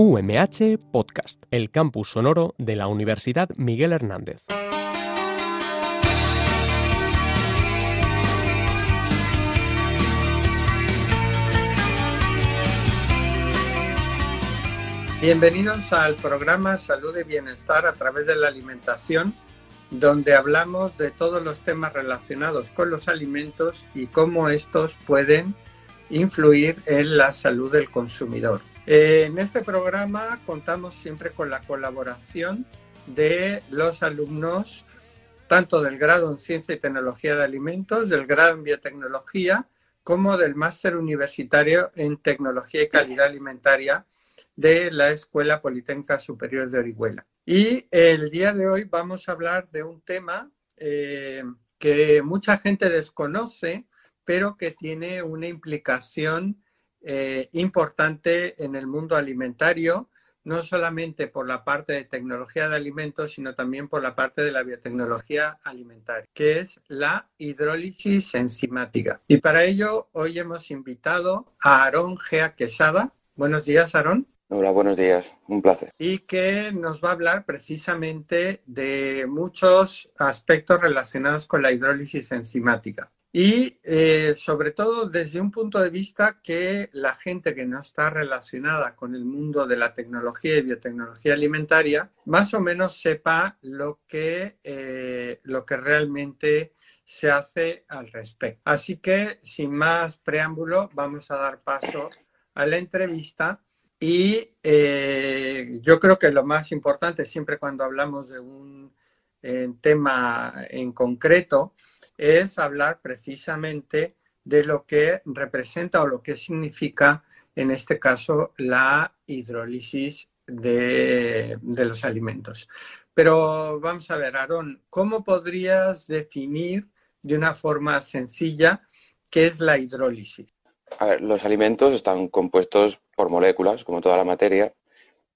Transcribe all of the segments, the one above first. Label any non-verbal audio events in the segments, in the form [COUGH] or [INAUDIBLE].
UMH Podcast, el campus sonoro de la Universidad Miguel Hernández. Bienvenidos al programa Salud y Bienestar a través de la alimentación, donde hablamos de todos los temas relacionados con los alimentos y cómo estos pueden influir en la salud del consumidor. En este programa contamos siempre con la colaboración de los alumnos tanto del grado en Ciencia y Tecnología de Alimentos, del grado en Biotecnología, como del máster universitario en Tecnología y Calidad Alimentaria de la Escuela Politécnica Superior de Orihuela. Y el día de hoy vamos a hablar de un tema eh, que mucha gente desconoce, pero que tiene una implicación eh, importante en el mundo alimentario, no solamente por la parte de tecnología de alimentos, sino también por la parte de la biotecnología alimentaria, que es la hidrólisis enzimática. Y para ello, hoy hemos invitado a Aarón Gea Quesada. Buenos días, Aarón. Hola, buenos días, un placer. Y que nos va a hablar precisamente de muchos aspectos relacionados con la hidrólisis enzimática y eh, sobre todo desde un punto de vista que la gente que no está relacionada con el mundo de la tecnología y biotecnología alimentaria más o menos sepa lo que, eh, lo que realmente se hace al respecto. Así que sin más preámbulo vamos a dar paso a la entrevista y eh, yo creo que lo más importante siempre cuando hablamos de un tema en concreto es hablar precisamente de lo que representa o lo que significa, en este caso, la hidrólisis de, los alimentos. Pero vamos a ver, Aarón, ¿cómo podrías definir de una forma sencilla qué es la hidrólisis? Los alimentos están compuestos por moléculas, como toda la materia,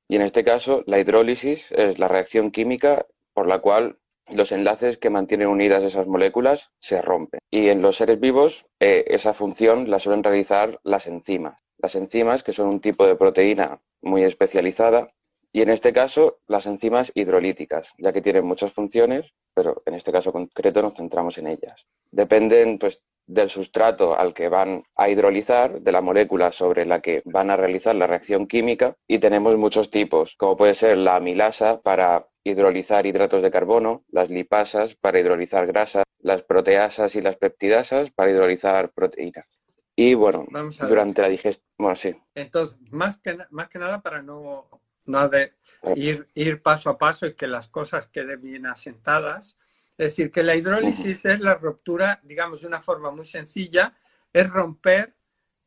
y en este caso la hidrólisis es la reacción química por la cual los enlaces que mantienen unidas esas moléculas se rompen. Y en los seres vivos eh, esa función la suelen realizar las enzimas. Las enzimas, que son un tipo de proteína muy especializada, y en este caso las enzimas hidrolíticas, ya que tienen muchas funciones, pero en este caso concreto nos centramos en ellas. Dependen pues, del sustrato al que van a hidrolizar, de la molécula sobre la que van a realizar la reacción química, y tenemos muchos tipos, como puede ser la amilasa para hidrolizar hidratos de carbono, las lipasas para hidrolizar grasas, las proteasas y las peptidasas para hidrolizar proteínas. Y bueno, durante la digestión, bueno, sí. Entonces, más que, más que nada para no, no de ir, ir paso a paso y que las cosas queden bien asentadas. Es decir, que la hidrólisis es la ruptura, digamos, de una forma muy sencilla, es romper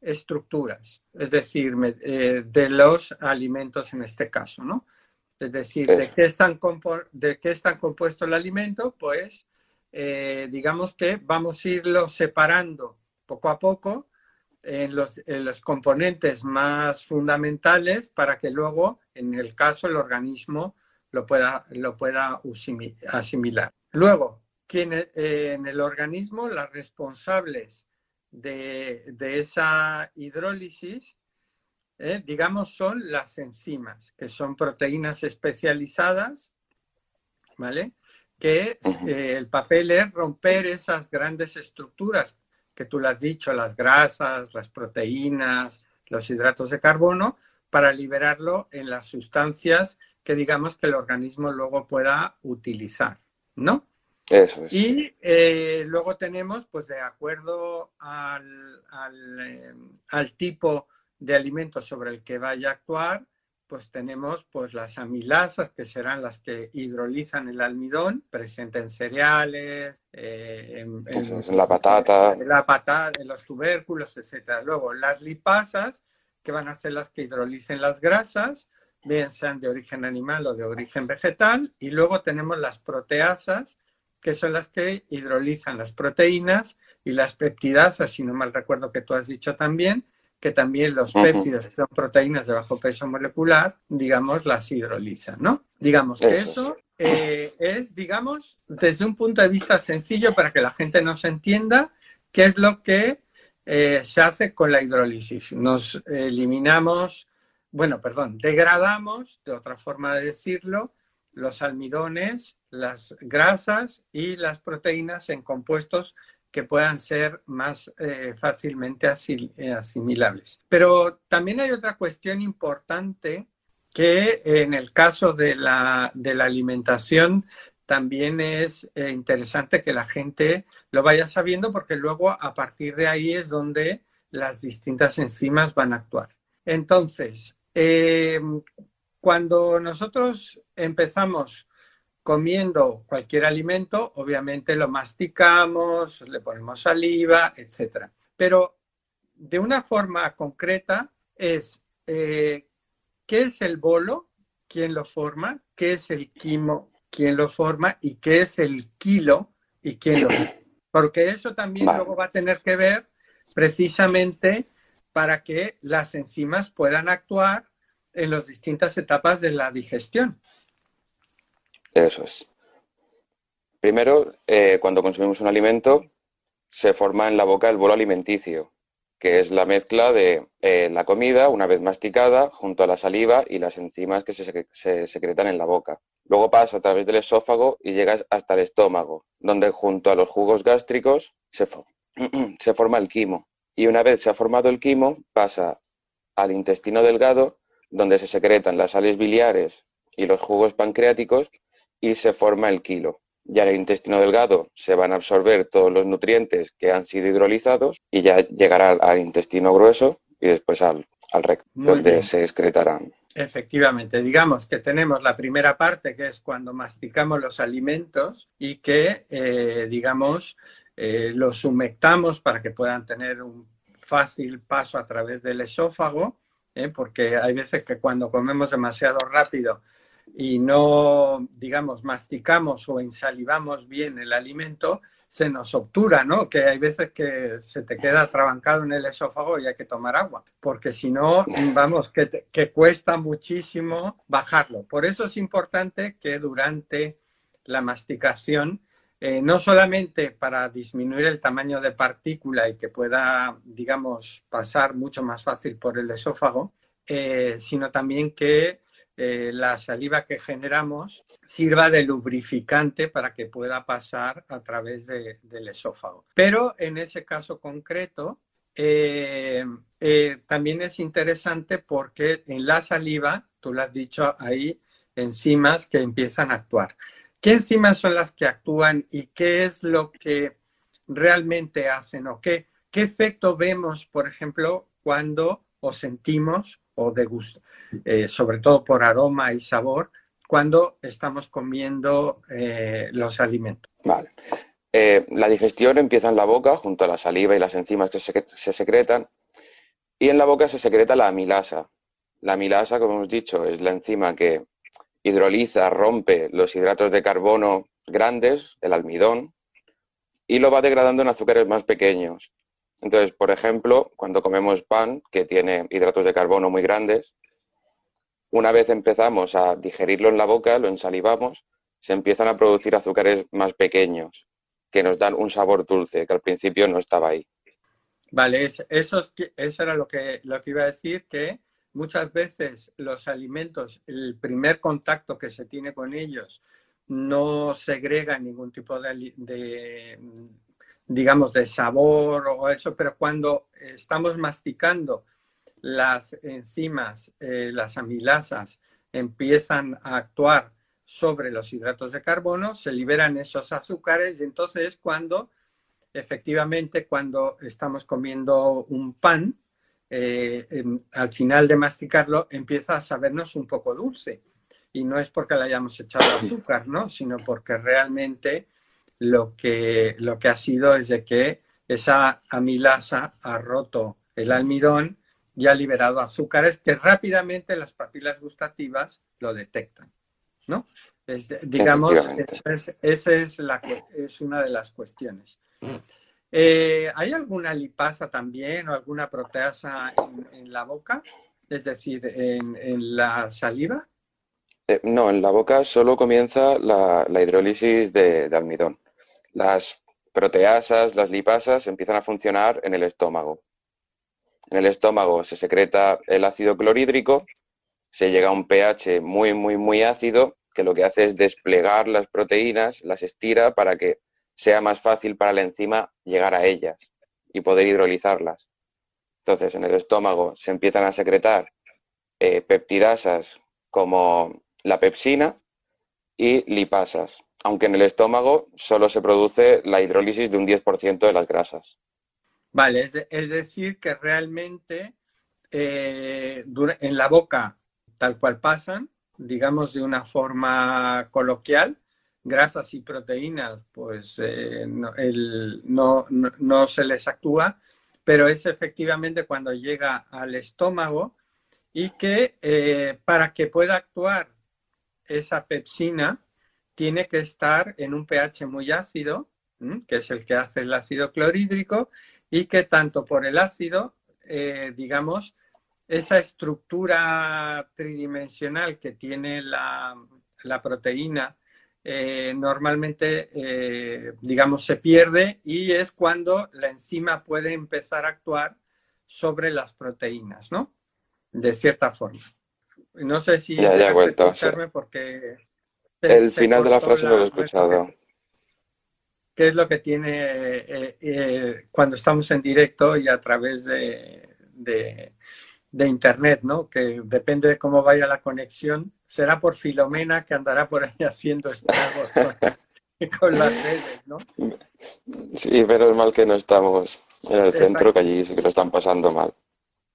estructuras, es decir, eh, de los alimentos en este caso, ¿no? Es decir, ¿de qué, están ¿de qué está compuesto el alimento? Pues eh, digamos que vamos a irlo separando poco a poco en los, los, componentes más fundamentales para que luego, en el caso, el organismo lo pueda, lo pueda asimilar. Luego, eh, en el organismo, las responsables de, de esa hidrólisis ¿eh? digamos, son las enzimas, que son proteínas especializadas, ¿vale? Que eh, el papel es romper esas grandes estructuras que tú lo has dicho, las grasas, las proteínas, los hidratos de carbono, para liberarlo en las sustancias que digamos que el organismo luego pueda utilizar, ¿no? Eso es. Y eh, luego tenemos, pues de acuerdo al, al, al tipo de alimentos sobre el que vaya a actuar, pues tenemos pues las amilasas, que serán las que hidrolizan el almidón, presente en cereales, eh, en, la patata. En la patata, en los tubérculos, etcétera. Luego las lipasas, que van a ser las que hidrolicen las grasas, bien sean de origen animal o de origen vegetal. Y luego tenemos las proteasas, que son las que hidrolizan las proteínas y las peptidasas, si no mal recuerdo que tú has dicho también, que también los péptidos, que son proteínas de bajo peso molecular, digamos, las hidrolizan, ¿no? Digamos que eso, eh, es, digamos, desde un punto de vista sencillo para que la gente nos entienda qué es lo que eh, se hace con la hidrólisis. Nos eliminamos bueno, perdón, degradamos, de otra forma de decirlo, los almidones, las grasas y las proteínas en compuestos que puedan ser más eh, fácilmente asimilables. Pero también hay otra cuestión importante que en el caso de la, alimentación también es eh, interesante que la gente lo vaya sabiendo porque luego a partir de ahí es donde las distintas enzimas van a actuar. Entonces, eh, cuando nosotros empezamos comiendo cualquier alimento, obviamente lo masticamos, le ponemos saliva, etc. Pero de una forma concreta es eh, qué es el bolo, quién lo forma, qué es el quimo, quién lo forma y qué es el kilo y quién lo forma. Porque eso también luego va a tener que ver precisamente para que las enzimas puedan actuar en las distintas etapas de la digestión. Eso es. Primero, eh, cuando consumimos un alimento, se forma en la boca el bolo alimenticio, que es la mezcla de eh, la comida, una vez masticada, junto a la saliva y las enzimas que se, secretan en la boca. Luego pasa a través del esófago y llega hasta el estómago, donde junto a los jugos gástricos se, [CLEARS THROAT] se forma el quimo. Y una vez se ha formado el quimo, pasa al intestino delgado, donde se secretan las sales biliares y los jugos pancreáticos y se forma el kilo. Ya en el intestino delgado se van a absorber todos los nutrientes que han sido hidrolizados y ya llegará al intestino grueso y después al, al recto, donde se excretarán. Efectivamente, digamos que tenemos la primera parte que es cuando masticamos los alimentos y que, eh, digamos, eh, los humectamos para que puedan tener un fácil paso a través del esófago, ¿eh? porque hay veces que cuando comemos demasiado rápido y no, digamos, masticamos o ensalivamos bien el alimento, se nos obtura, ¿no? Que hay veces que se te queda atrabancado en el esófago y hay que tomar agua, porque si no, vamos, que, que cuesta muchísimo bajarlo. Por eso es importante que durante la masticación, eh, no solamente para disminuir el tamaño de partícula y que pueda, digamos, pasar mucho más fácil por el esófago, eh, sino también que eh, la saliva que generamos sirva de lubrificante para que pueda pasar a través del esófago. Pero en ese caso concreto, eh, eh, también es interesante porque en la saliva, tú lo has dicho, hay enzimas que empiezan a actuar. ¿Qué enzimas son las que actúan y qué es lo que realmente hacen o qué, qué efecto vemos, por ejemplo, cuando o sentimos o de gusto, eh, sobre todo por aroma y sabor, cuando estamos comiendo eh, los alimentos. Vale. Eh, la digestión empieza en la boca, junto a la saliva y las enzimas que se, secretan, y en la boca se secreta la amilasa. La amilasa, como hemos dicho, es la enzima que hidroliza, rompe los hidratos de carbono grandes, el almidón, y lo va degradando en azúcares más pequeños. Entonces, por ejemplo, cuando comemos pan, que tiene hidratos de carbono muy grandes, una vez empezamos a digerirlo en la boca, lo ensalivamos, se empiezan a producir azúcares más pequeños, que nos dan un sabor dulce, que al principio no estaba ahí. Vale, eso, eso era lo que, lo que iba a decir, que muchas veces los alimentos, el primer contacto que se tiene con ellos, no segrega ningún tipo de, de, digamos, de sabor o eso, pero cuando estamos masticando las enzimas, eh, las amilasas, empiezan a actuar sobre los hidratos de carbono, se liberan esos azúcares y entonces es cuando, efectivamente, cuando estamos comiendo un pan, eh, al final de masticarlo empieza a sabernos un poco dulce. Y no es porque le hayamos echado [CLEARS THROAT] azúcar, ¿no? Sino porque realmente lo que, lo que ha sido es de que esa amilasa ha roto el almidón y ha liberado azúcares que rápidamente las papilas gustativas lo detectan, ¿no? digamos, esa es, es, la, es una de las cuestiones. Eh, ¿Hay alguna lipasa también o alguna proteasa en, la boca? Es decir, en, en la saliva. Eh, no, en la boca solo comienza la, la hidrólisis de, de, almidón. Las proteasas, las lipasas empiezan a funcionar en el estómago. En el estómago se secreta el ácido clorhídrico se llega a un pH muy, muy, muy ácido que lo que hace es desplegar las proteínas, las estira para que sea más fácil para la enzima llegar a ellas y poder hidrolizarlas. Entonces, en el estómago se empiezan a secretar eh, peptidasas como la pepsina y lipasas, aunque en el estómago solo se produce la hidrólisis de un 10% de las grasas. Vale, es, decir, que realmente eh, en la boca, tal cual pasan, digamos de una forma coloquial, grasas y proteínas, pues eh, no, se les actúa, pero es efectivamente cuando llega al estómago y que eh, para que pueda actuar esa pepsina tiene que estar en un pH muy ácido, que es el que hace el ácido clorhídrico, y que tanto por el ácido, eh, digamos, esa estructura tridimensional que tiene la, proteína eh, normalmente, eh, digamos, se pierde y es cuando la enzima puede empezar a actuar sobre las proteínas, ¿no? De cierta forma. No sé si ya, ya vuelto, escucharme porque el final de la frase lo he escuchado. ¿Qué es lo que tiene eh, eh, cuando estamos en directo y a través de, de, Internet, ¿no? Que depende de cómo vaya la conexión. Será por Filomena que andará por ahí [LAUGHS] haciendo estragos [LAUGHS] con, las redes, ¿no? Sí, pero es mal que no estamos en el centro, que allí sí que lo están pasando mal.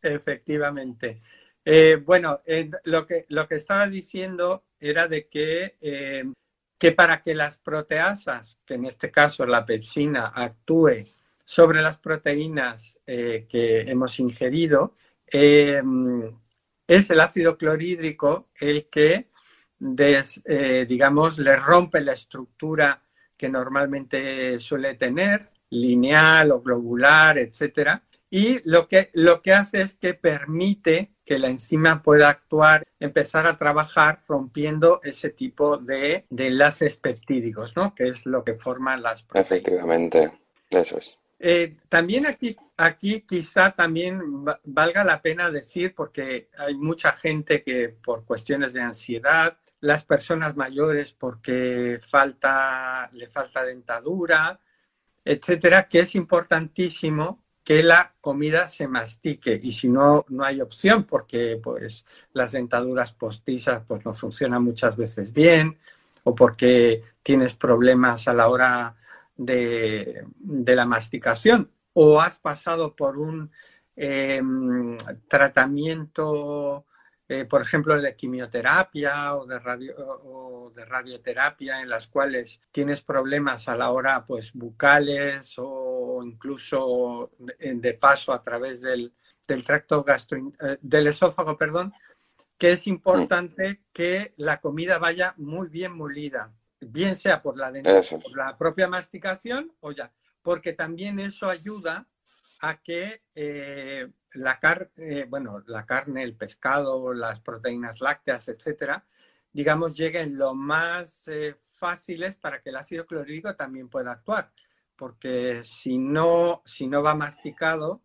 Efectivamente. Eh, bueno, lo, que, lo que estaba diciendo era de que que para que las proteasas, que en este caso la pepsina, actúe sobre las proteínas eh, que hemos ingerido, eh, es el ácido clorhídrico el que, eh, digamos, le rompe la estructura que normalmente suele tener, lineal o globular, etcétera, y lo que, lo que hace es que permite que la enzima pueda actuar, empezar a trabajar rompiendo ese tipo de, enlaces peptídicos, ¿no? Que es lo que forman las proteínas. Efectivamente, eso es. Eh, también aquí, aquí quizá también valga la pena decir, porque hay mucha gente que por cuestiones de ansiedad, las personas mayores porque falta, le falta dentadura, etcétera, que es importantísimo que la comida se mastique y si no, no hay opción porque pues las dentaduras postizas pues no funcionan muchas veces bien o porque tienes problemas a la hora de, la masticación o has pasado por un em, tratamiento eh, por ejemplo, de quimioterapia o de, radio, o de radioterapia, en las cuales tienes problemas a la hora, pues, bucales o incluso de, paso a través del, tracto gastro, eh, del esófago, perdón, que es importante que la comida vaya muy bien molida, bien sea por la, por la propia masticación o ya, porque también eso ayuda a que eh, la, carne, eh, bueno, la carne, el pescado, las proteínas lácteas, etcétera, digamos, lleguen lo más eh, fáciles para que el ácido clorhídrico también pueda actuar. Porque si no, si no va masticado,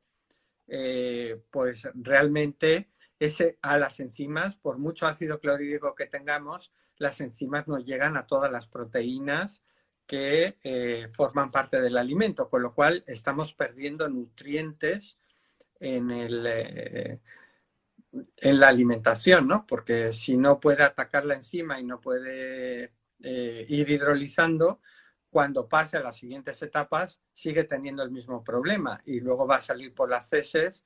pues realmente ese, a las enzimas, por mucho ácido clorhídrico que tengamos, las enzimas no llegan a todas las proteínas que eh, forman parte del alimento, con lo cual estamos perdiendo nutrientes en, el, eh, en la alimentación, ¿no? Porque si no puede atacar la enzima y no puede eh, ir hidrolizando, cuando pase a las siguientes etapas sigue teniendo el mismo problema y luego va a salir por las heces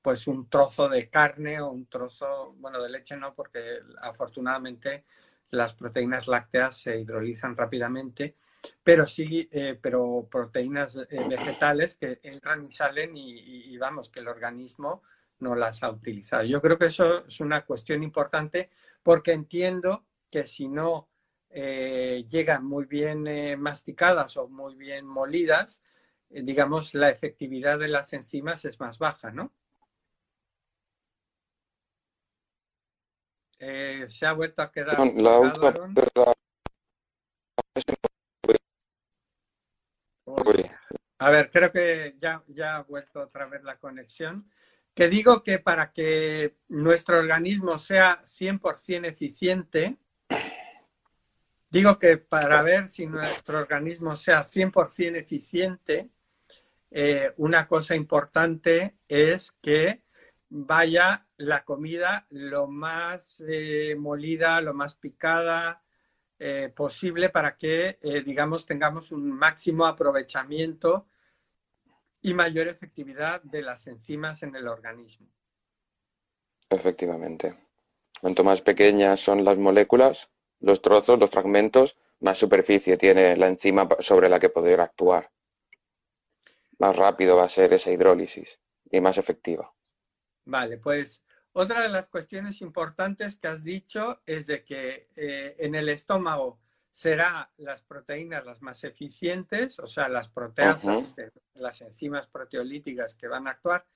pues un trozo de carne o un trozo, bueno, de leche no, porque afortunadamente las proteínas lácteas se hidrolizan rápidamente pero sí, eh, pero proteínas eh, vegetales que entran y salen y, vamos, que el organismo no las ha utilizado. Yo creo que eso es una cuestión importante porque entiendo que si no eh, llegan muy bien masticadas o muy bien molidas, digamos, la efectividad de las enzimas es más baja, ¿no? se ha vuelto a quedar. A ver, creo que ya, ya ha vuelto otra vez la conexión. Que digo que para que nuestro organismo sea 100% eficiente, digo que para ver si nuestro organismo sea 100% eficiente, eh, una cosa importante es que vaya la comida lo más eh, molida, lo más picada eh, posible para que, digamos, tengamos un máximo aprovechamiento y mayor efectividad de las enzimas en el organismo. Efectivamente. Cuanto más pequeñas son las moléculas, los trozos, los fragmentos, más superficie tiene la enzima sobre la que poder actuar. Más rápido va a ser esa hidrólisis y más efectiva. Vale, pues otra de las cuestiones importantes que has dicho es de que eh, en el estómago será las proteínas las más eficientes, o sea, las proteasas, las enzimas proteolíticas que van a actuar.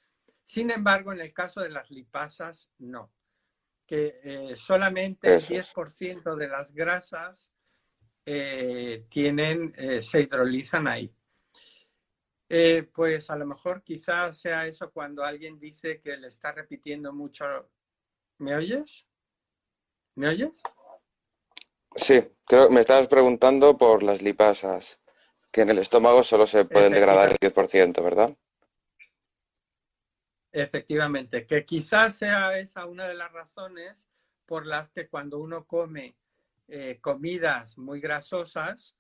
Sin embargo, en el caso de las lipasas, no. Que eh, solamente el 10% de las grasas eh, tienen, eh, se hidrolizan ahí. pues a lo mejor quizás sea eso cuando alguien dice que le está repitiendo mucho. ¿Me oyes? ¿Me oyes? Sí, creo que me estabas preguntando por las lipasas, que en el estómago solo se pueden degradar el 10%, ¿verdad? Efectivamente, que quizás sea esa una de las razones por las que cuando uno come eh, comidas muy grasosas,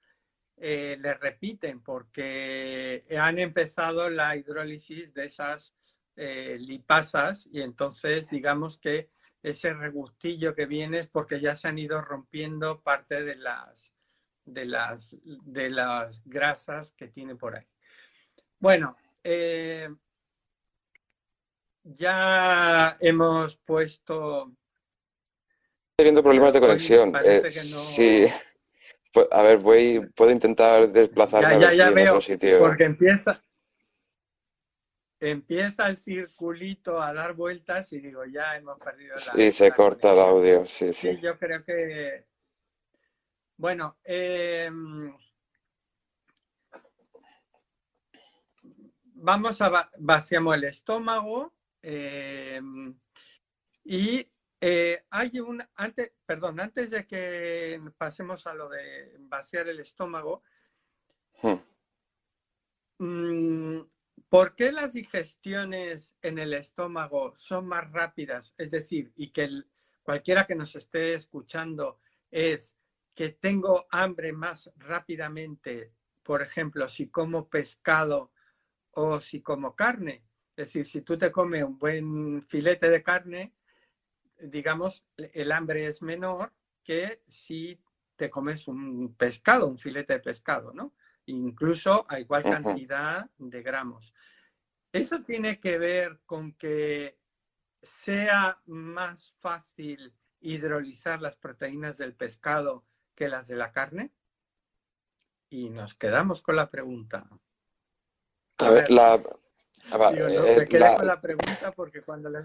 eh, le repiten porque han empezado la hidrólisis de esas eh, lipasas y entonces digamos que ese regustillo que viene es porque ya se han ido rompiendo parte de las, de las, de las grasas que tiene por ahí. Bueno, eh, ya hemos puesto... Estoy viendo problemas de conexión. Eh, sí. Pues, a ver, voy, puedo intentar desplazarme ya, ya, veo, sitio. Porque empieza, empieza el circulito a dar vueltas y digo, ya hemos perdido la. Sí, se corta el audio, sí, sí. Sí, yo creo que. Bueno, em, vamos a vaciamos el estómago em, y eh, hay un antes, perdón, antes de que pasemos a lo de vaciar el estómago. Hmm. Mm, ¿Por qué las digestiones en el estómago son más rápidas? Es decir, y que cualquiera que nos esté escuchando es que tengo hambre más rápidamente, por ejemplo, si como pescado o si como carne. Es decir, si tú te comes un buen filete de carne, digamos, el hambre es menor que si te comes un pescado, un filete de pescado, ¿no? Incluso a igual cantidad de gramos. Eso tiene que ver con que sea más fácil hidrolizar las proteínas del pescado que las de la carne. Y nos quedamos con la pregunta. A, ver, la... me eh, quedé con la pregunta porque cuando le...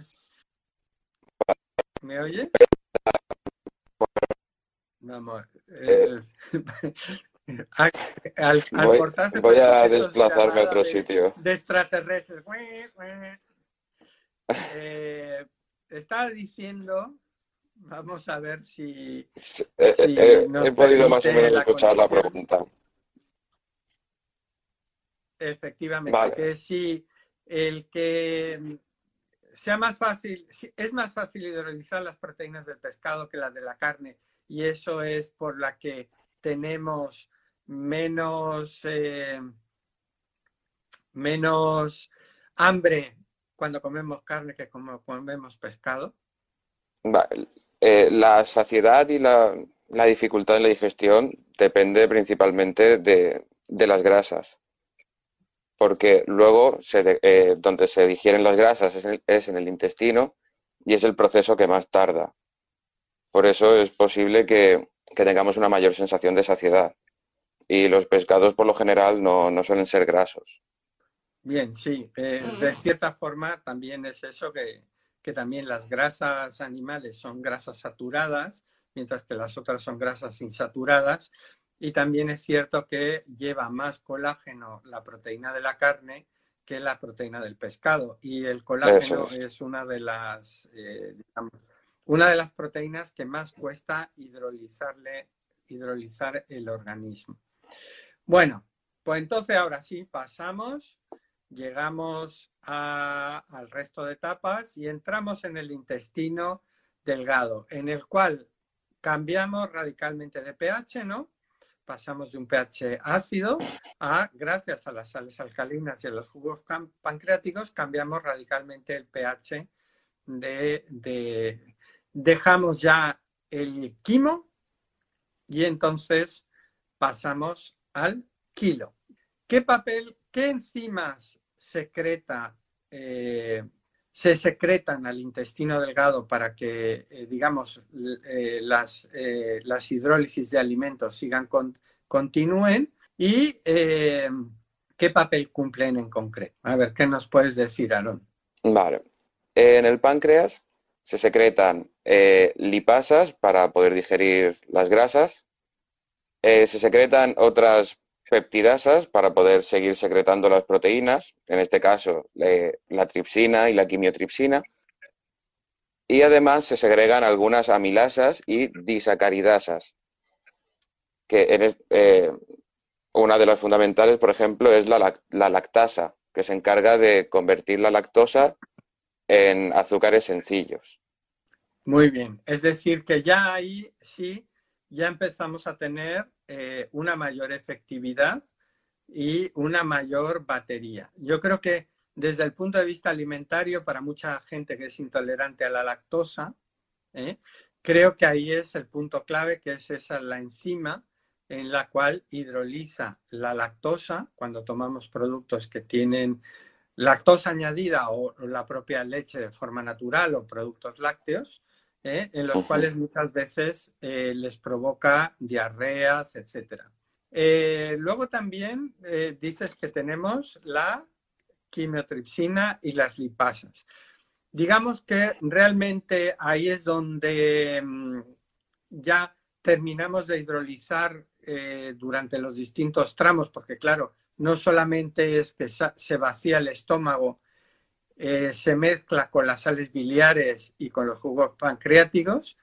¿Me oye? Vamos. Eh, [LAUGHS] Al, voy, a desplazarme a otro sitio. De extraterrestres. Eh, estaba diciendo, vamos a ver si. Eh, eh, he podido más o menos escuchar la pregunta. Efectivamente, que si el que sea más fácil, es más fácil hidrolizar las proteínas del pescado que las de la carne, y eso es por la que tenemos menos, eh, menos hambre cuando comemos carne que cuando comemos pescado? Eh, la saciedad y la, dificultad en la digestión depende principalmente de, las grasas. Porque luego eh, donde se digieren las grasas es en, el, intestino y es el proceso que más tarda. Por eso es posible que tengamos una mayor sensación de saciedad y los pescados por lo general no, suelen ser grasos. Bien, sí, eh, de cierta forma también es eso que, también las grasas animales son grasas saturadas, mientras que las otras son grasas insaturadas. Y también es cierto que lleva más colágeno la proteína de la carne que la proteína del pescado. Y el colágeno es. una de las, eh, una de las proteínas que más cuesta hidrolizarle, hidrolizar el organismo. Bueno, pues entonces ahora sí pasamos, llegamos al resto de etapas y entramos en el intestino delgado, en el cual cambiamos radicalmente de pH, ¿no? Pasamos de un pH ácido a, gracias a las sales alcalinas y a los jugos pancreáticos, cambiamos radicalmente el pH de, de dejamos ya el quimo y entonces pasamos al kilo. ¿Qué papel, qué enzimas secreta, eh, se secretan al intestino delgado para que, eh, digamos, eh, las, las, hidrólisis de alimentos sigan con, continúen? ¿Y qué papel cumplen en concreto? A ver, ¿qué nos puedes decir, Aaron? Vale. En el páncreas se secretan lipasas para poder digerir las grasas. Se secretan otras peptidasas para poder seguir secretando las proteínas, en este caso la tripsina y la quimiotripsina. Y además se segregan algunas amilasas y disacaridasas, que eh, una de las fundamentales, por ejemplo, es la, la lactasa, que se encarga de convertir la lactosa en azúcares sencillos. Muy bien, es decir, que ya ahí sí, ya empezamos a tener eh, una mayor efectividad y una mayor batería. Yo creo que desde el punto de vista alimentario, para mucha gente que es intolerante a la lactosa, ¿eh? creo que ahí es el punto clave, que es esa la enzima en la cual hidroliza la lactosa cuando tomamos productos que tienen lactosa añadida o la propia leche de forma natural o productos lácteos, ¿eh? en los cuales muchas veces eh, les provoca diarreas, etc. Eh, luego también dices que tenemos la quimiotripsina y las lipasas. Digamos que realmente ahí es donde mm, ya terminamos de hidrolizar durante los distintos tramos, porque claro, no solamente es que se vacía el estómago eh, se mezcla con las sales biliares y con los jugos pancreáticos,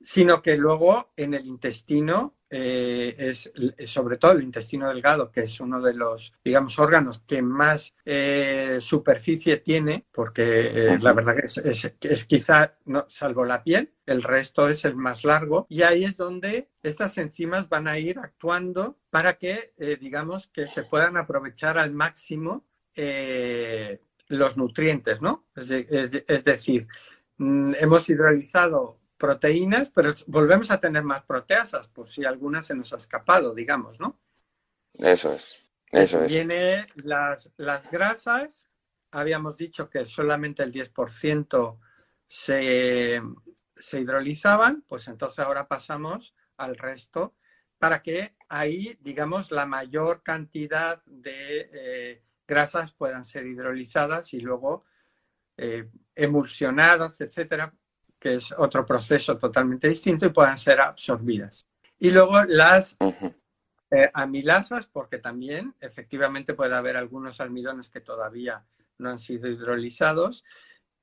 sino que luego en el intestino, eh, es sobre todo el intestino delgado, que es uno de los, digamos, órganos que más eh, superficie tiene, porque la verdad que es, quizá, no, salvo la piel, el resto es el más largo, y ahí es donde estas enzimas van a ir actuando para que, digamos, que se puedan aprovechar al máximo los nutrientes, ¿no? Es, decir, mm, hemos hidrolizado proteínas, pero volvemos a tener más proteasas, por si alguna se nos ha escapado, digamos, ¿no? Eso es, eso es. Viene las, las grasas, habíamos dicho que solamente el 10% se, se hidrolizaban, pues entonces ahora pasamos al resto para que ahí, digamos, la mayor cantidad de eh, grasas puedan ser hidrolizadas y luego eh, emulsionadas, etcétera, que es otro proceso totalmente distinto y puedan ser absorbidas. Y luego las eh, amilasas, porque también efectivamente puede haber algunos almidones que todavía no han sido hidrolizados.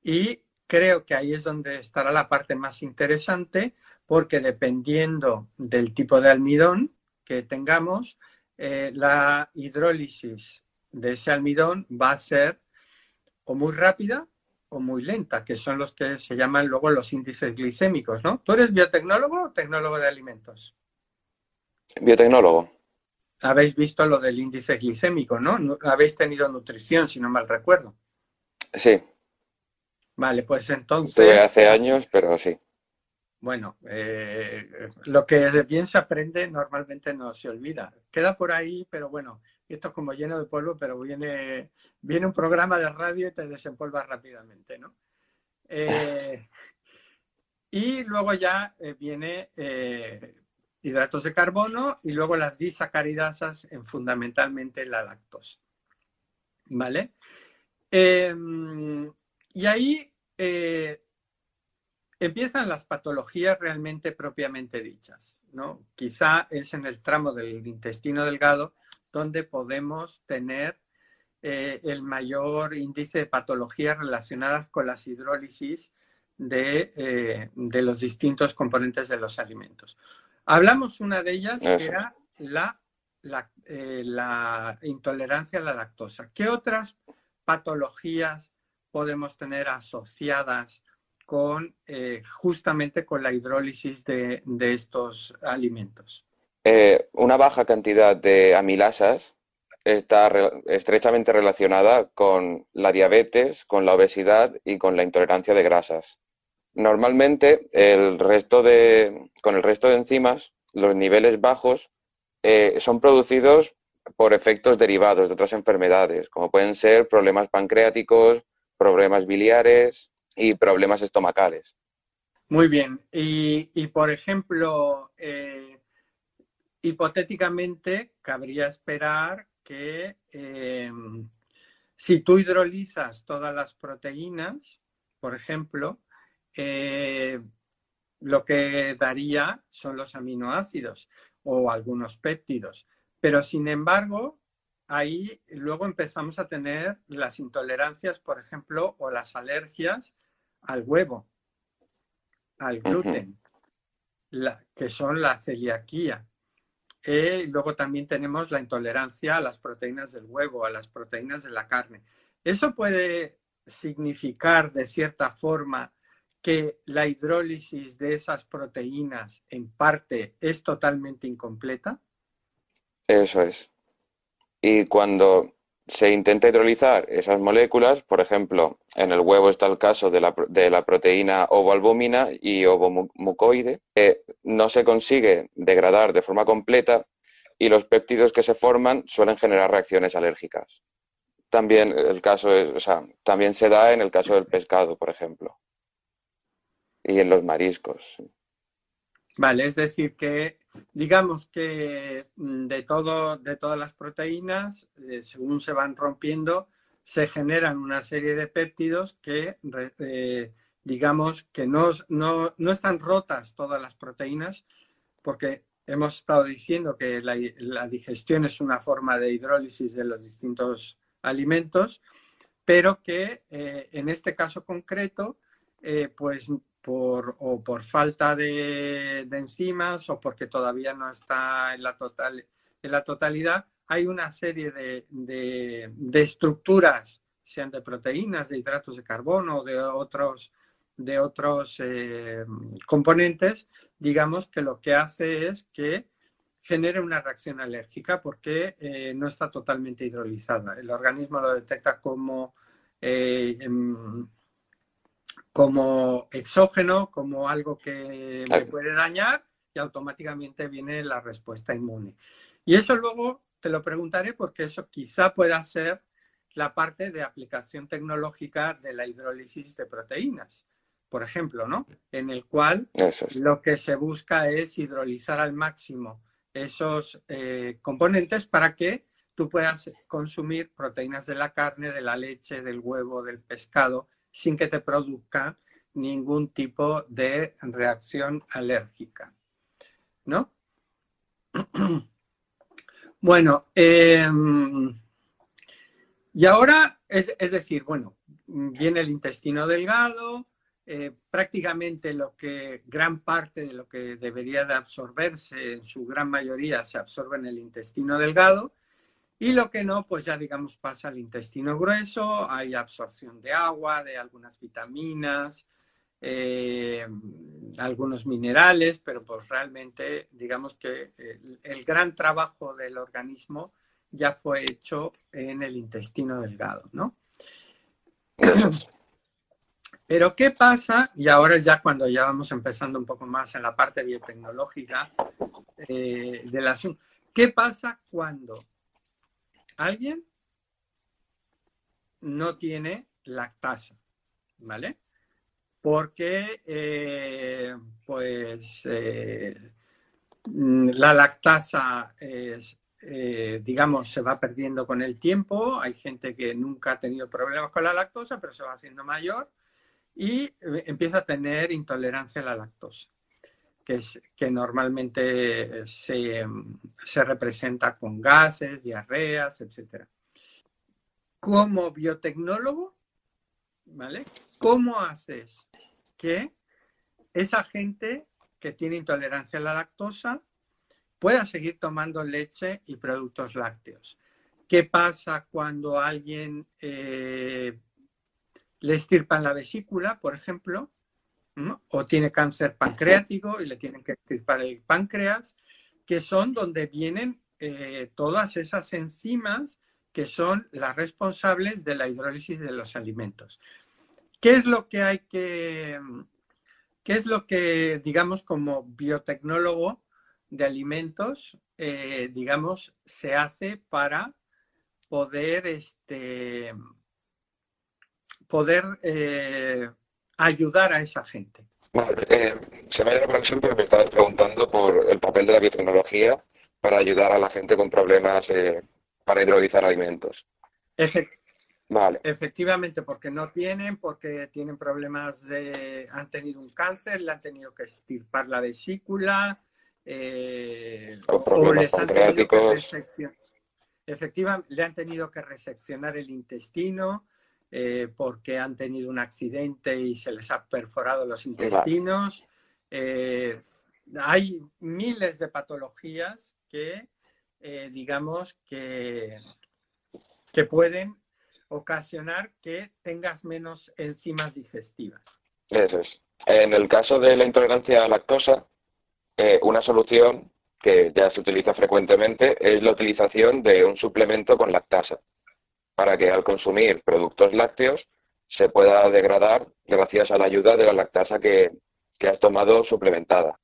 Y creo que ahí es donde estará la parte más interesante, porque dependiendo del tipo de almidón que tengamos, eh, la hidrólisis de ese almidón va a ser o muy rápida o muy lenta, que son los que se llaman luego los índices glicémicos, ¿no? ¿Tú eres biotecnólogo o tecnólogo de alimentos? Biotecnólogo. Habéis visto lo del índice glicémico, ¿no? Habéis tenido nutrición, si no mal recuerdo. Sí. Vale, pues entonces... Tuve hace años, pero sí. Bueno, eh, lo que bien se aprende normalmente no se olvida. Queda por ahí, pero bueno, esto es como lleno de polvo, pero viene, viene un programa de radio y te desempolva rápidamente, ¿no? Eh, y luego ya eh, viene eh, hidratos de carbono y luego las disacaridasas en fundamentalmente la lactosa. ¿Vale? Em, y ahí empiezan las patologías realmente propiamente dichas, ¿no? Quizá es en el tramo del intestino delgado donde podemos tener eh, el mayor índice de patologías relacionadas con las hidrólisis de, eh, de, los distintos componentes de los alimentos. Hablamos una de ellas, que era la, la, la intolerancia a la lactosa. ¿Qué otras patologías podemos tener asociadas con eh, justamente con la hidrólisis de, estos alimentos? Eh, una baja cantidad de amilasas está estrechamente relacionada con la diabetes, con la obesidad y con la intolerancia de grasas. Normalmente, el resto de, con el resto de enzimas, los niveles bajos eh, son producidos por efectos derivados de otras enfermedades, como pueden ser problemas pancreáticos, problemas biliares y problemas estomacales. Muy bien. Y, por ejemplo, eh, hipotéticamente, cabría esperar que em, si tú hidrolizas todas las proteínas, por ejemplo, eh, lo que daría son los aminoácidos o algunos péptidos. Pero sin embargo, ahí luego empezamos a tener las intolerancias, por ejemplo, o las alergias al huevo, al gluten, que son la celiaquía. Y luego también tenemos la intolerancia a las proteínas del huevo, a las proteínas de la carne. Eso puede significar de cierta forma que la hidrólisis de esas proteínas en parte es totalmente incompleta. Eso es. Y cuando se intenta hidrolizar esas moléculas, por ejemplo, en el huevo está el caso de la, proteína ovoalbúmina y ovomucoide, eh, no se consigue degradar de forma completa y los péptidos que se forman suelen generar reacciones alérgicas. También el caso es, o sea, también se da en el caso del pescado, por ejemplo, y en los mariscos. Vale, es decir, que digamos que mm, de, todo, de todas las proteínas, eh, según se van rompiendo, se generan una serie de péptidos que, eh, digamos, que no, no, no, están rotas todas las proteínas, porque hemos estado diciendo que la, digestión es una forma de hidrólisis de los distintos alimentos, pero que eh, en este caso concreto, pues o por falta de, enzimas o porque todavía no está en la, total, en la totalidad, hay una serie de, estructuras, sean de proteínas, de hidratos de carbono o de otros, de otros eh, componentes, digamos que lo que hace es que genere una reacción alérgica porque eh, no está totalmente hidrolizada. El organismo lo detecta como eh, em, como exógeno, como algo que me puede dañar y automáticamente viene la respuesta inmune. Y eso luego te lo preguntaré porque eso quizá pueda ser la parte de aplicación tecnológica de la hidrólisis de proteínas, por ejemplo, ¿no? En el cual lo que se busca es hidrolizar al máximo esos eh, componentes para que tú puedas consumir proteínas de la carne, de la leche, del huevo, del pescado, sin que te produzca ningún tipo de reacción alérgica. ¿No? [CLEARS THROAT] Bueno, em, y ahora, es, decir, bueno, viene el intestino delgado, eh, prácticamente lo que, gran parte de lo que debería de absorberse, en su gran mayoría, se absorbe en el intestino delgado, y lo que no, pues ya digamos pasa al intestino grueso, hay absorción de agua, de algunas vitaminas, eh, algunos minerales, pero pues realmente digamos que el, gran trabajo del organismo ya fue hecho en el intestino delgado, ¿no? [CLEARS THROAT] Pero ¿qué pasa? Y ahora ya cuando ya vamos empezando un poco más en la parte biotecnológica eh, del asunto, ¿qué pasa cuando alguien no tiene lactasa, ¿vale? Porque, eh, pues, eh, la lactasa eh, digamos, se va perdiendo con el tiempo. Hay gente que nunca ha tenido problemas con la lactosa, pero se va haciendo mayor y empieza a tener intolerancia a la lactosa que, normalmente se, representa con gases, diarreas, etc. como biotecnólogo, ¿vale? ¿Cómo haces que esa gente que tiene intolerancia a la lactosa pueda seguir tomando leche y productos lácteos? ¿Qué pasa cuando alguien eh, le estirpan la vesícula, por ejemplo? O tiene cáncer pancreático y le tienen que estirpar el páncreas, que son donde vienen eh, todas esas enzimas que son las responsables de la hidrólisis de los alimentos. ¿Qué es lo que hay que, qué es lo que, digamos, como biotecnólogo de alimentos, eh, digamos, se hace para poder, este, poder eh, ayudar a esa gente? Eh, se me ha ido la conexión, pero me estabas preguntando por el papel de la biotecnología para ayudar a la gente con problemas para hidrolizar alimentos. Vale. Efectivamente, porque no tienen, porque tienen problemas de, han tenido un cáncer, le han tenido que estirpar la vesícula, eh, o, les han tenido que reseccionar. Efectivamente, le han tenido que reseccionar el intestino eh, porque han tenido un accidente y se les ha perforado los intestinos. Eh, hay miles de patologías que, digamos, que, que pueden ocasionar que tengas menos enzimas digestivas. Eso es. En el caso de la intolerancia a lactosa, eh, una solución que ya se utiliza frecuentemente es la utilización de un suplemento con lactasa, para que al consumir productos lácteos se pueda degradar gracias a la ayuda de la lactasa que, has tomado suplementada.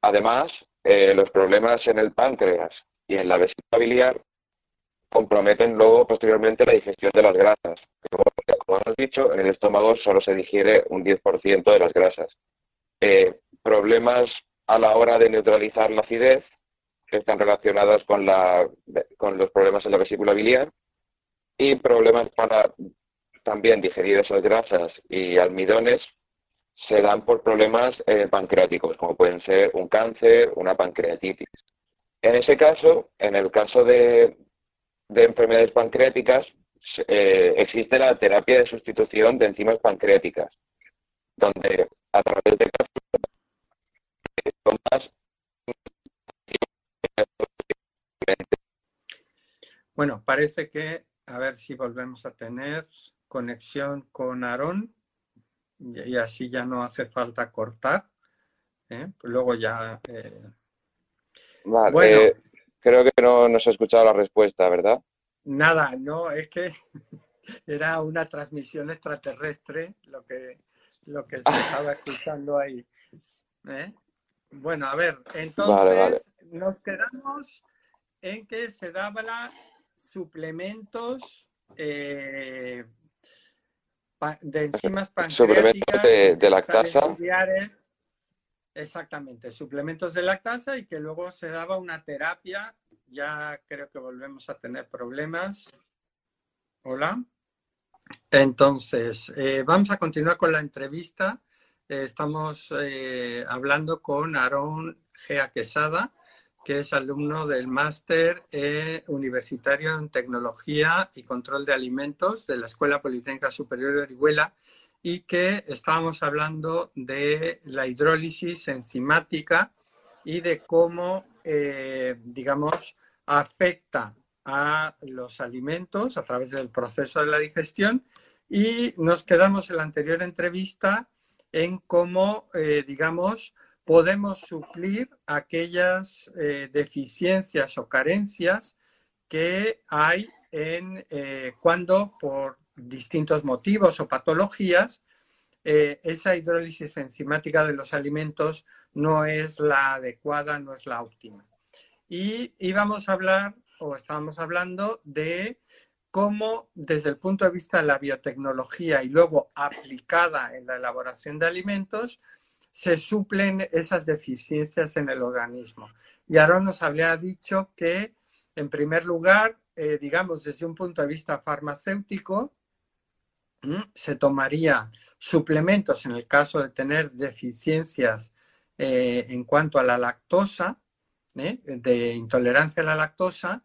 Además, eh, los problemas en el páncreas y en la vesícula biliar comprometen luego posteriormente la digestión de las grasas. Como, hemos dicho, en el estómago solo se digiere un 10% de las grasas. Eh, problemas a la hora de neutralizar la acidez que están relacionados con, la, con los problemas en la vesícula biliar y problemas para también digerir esas grasas y almidones se dan por problemas eh, pancreáticos, como pueden ser un cáncer, una pancreatitis. En ese caso, en el caso de, de enfermedades pancreáticas eh, existe la terapia de sustitución de enzimas pancreáticas, donde a través de bueno, parece que, a ver si volvemos a tener conexión con Aarón y así ya no hace falta cortar. ¿eh? Luego ya... Eh, bueno, Creo que no nos ha escuchado la respuesta, ¿verdad? Nada, no, es que [LAUGHS] era una transmisión extraterrestre lo que, lo que se estaba escuchando ahí. ¿eh? Bueno, a ver, entonces nos quedamos en que se daban suplementos eh, de enzimas pancreáticas. Suplementos de, de lactasa. Exactamente, suplementos de lactasa y que luego se daba una terapia. Ya creo que volvemos a tener problemas. Hola. Entonces, eh, vamos a continuar con la entrevista. Eh, estamos hablando con Aarón Gea Quesada, que es alumno del máster universitario en tecnología y control de alimentos de la Escuela Politécnica Superior de Orihuela y que estábamos hablando de la hidrólisis enzimática y de cómo, eh, digamos, afecta a los alimentos a través del proceso de la digestión. Y nos quedamos en la anterior entrevista en cómo, eh, digamos, podemos suplir aquellas eh, deficiencias o carencias que hay en cuando por distintos motivos o patologías, eh, esa hidrólisis enzimática de los alimentos no es la adecuada, no es la óptima. Y íbamos a hablar, o estábamos hablando, de cómo desde el punto de vista de la biotecnología y luego aplicada en la elaboración de alimentos, se suplen esas deficiencias en el organismo. Y ahora nos había dicho que, en primer lugar, eh, digamos, desde un punto de vista farmacéutico, se tomaría suplementos en el caso de tener deficiencias eh, en cuanto a la lactosa, ¿eh? de intolerancia a la lactosa,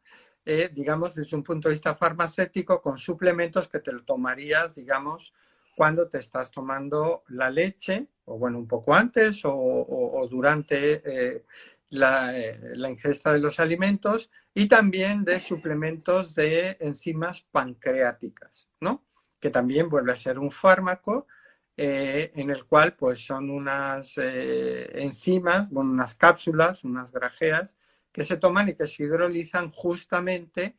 digamos, desde un punto de vista farmacéutico, con suplementos que te lo tomarías, digamos, cuando te estás tomando la leche, o bueno, un poco antes o, durante eh, la, la, ingesta de los alimentos, y también de suplementos de enzimas pancreáticas, ¿no? Que también vuelve a ser un fármaco eh, en el cual pues son unas eh, enzimas, bueno, unas cápsulas, unas grajeas que se toman y que se hidrolizan justamente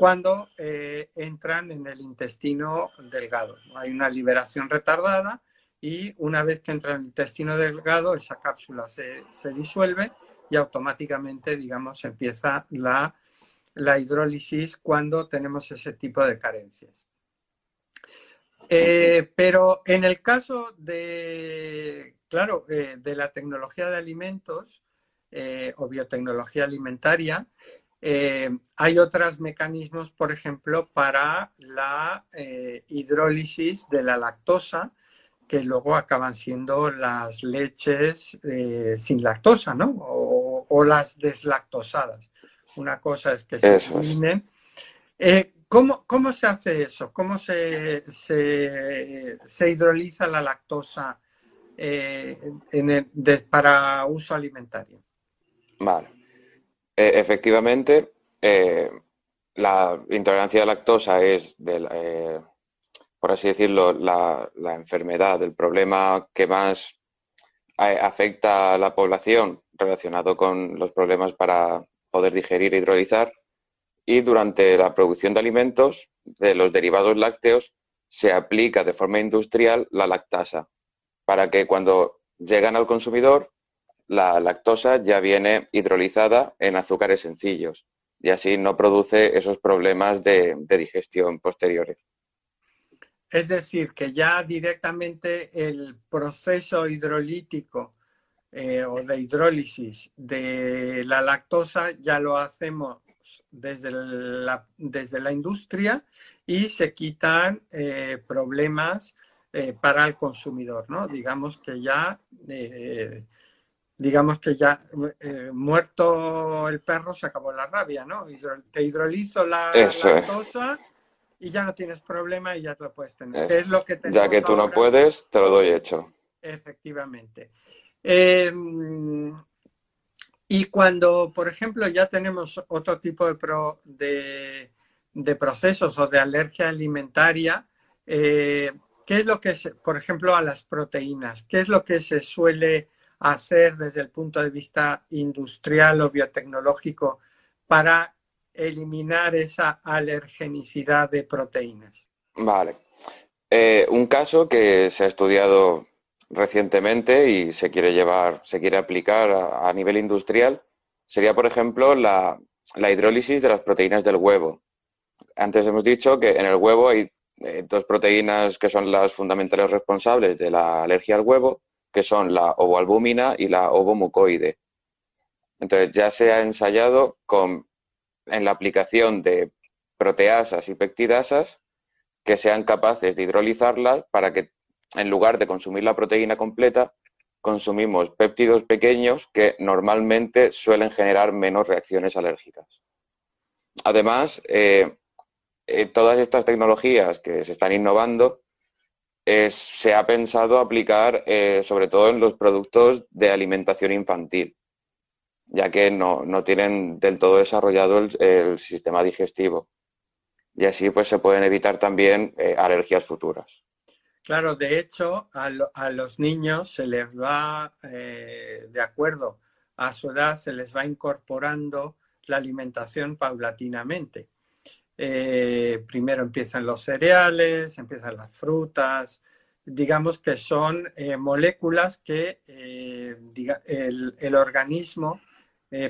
cuando eh, entran en el intestino delgado. Hay una liberación retardada y una vez que entra en el intestino delgado, esa cápsula se, se disuelve y automáticamente, digamos, empieza la, la hidrólisis cuando tenemos ese tipo de carencias. Eh, pero en el caso de, claro, eh, de la tecnología de alimentos eh, o biotecnología alimentaria, hay otros mecanismos, por ejemplo, para la hidrólisis de la lactosa, que luego acaban siendo las leches sin lactosa, ¿no? O, las deslactosadas. Una cosa es que se eliminen. ¿Cómo, ¿Cómo, se hace eso? ¿Cómo se, se, hidroliza la lactosa eh, para uso alimentario? Vale. E, efectivamente, eh, la intolerancia a la lactosa es, eh, por así decirlo, la, la, enfermedad, el problema que más afecta a la población relacionado con los problemas para poder digerir e hidrolizar. Y durante la producción de alimentos de los derivados lácteos se aplica de forma industrial la lactasa para que cuando llegan al consumidor la lactosa ya viene hidrolizada en azúcares sencillos y así no produce esos problemas de, digestión posteriores. Es decir, que ya directamente el proceso hidrolítico eh, o de hidrólisis de la lactosa ya lo hacemos desde la, desde la industria y se quitan eh, problemas eh, para el consumidor, ¿no? Digamos que ya, digamos que ya muerto el perro se acabó la rabia, ¿no? te hidrolizo la lactosa y ya no tienes problema y ya te lo puedes tener. Es lo que ya que tú no puedes, te lo doy hecho. Efectivamente. Em, y cuando, por ejemplo, ya tenemos otro tipo de, de, procesos o de alergia alimentaria, eh, ¿qué es lo que, se, por ejemplo, a las proteínas? ¿Qué es lo que se suele hacer desde el punto de vista industrial o biotecnológico para eliminar esa alergenicidad de proteínas? Vale. Eh, un caso que se ha estudiado recientemente y se quiere llevar, se quiere aplicar a, nivel industrial, sería, por ejemplo, la, hidrólisis de las proteínas del huevo. Antes hemos dicho que en el huevo hay eh, dos proteínas que son las fundamentales responsables de la alergia al huevo, que son la ovoalbúmina y la ovomucoide. Entonces ya se ha ensayado con, en la aplicación de proteasas y peptidasas que sean capaces de hidrolizarlas para que en lugar de consumir la proteína completa, consumimos péptidos pequeños que normalmente suelen generar menos reacciones alérgicas. Además, eh, eh, todas estas tecnologías que se están innovando se ha pensado aplicar eh, sobre todo en los productos de alimentación infantil, ya que no, tienen del todo desarrollado el, sistema digestivo. Y así pues se pueden evitar también alergias futuras. Claro, de hecho, a, los niños se les va, eh, de acuerdo a su edad, se les va incorporando la alimentación paulatinamente. Eh, primero empiezan los cereales, empiezan las frutas, digamos que son eh, moléculas que el, el, organismo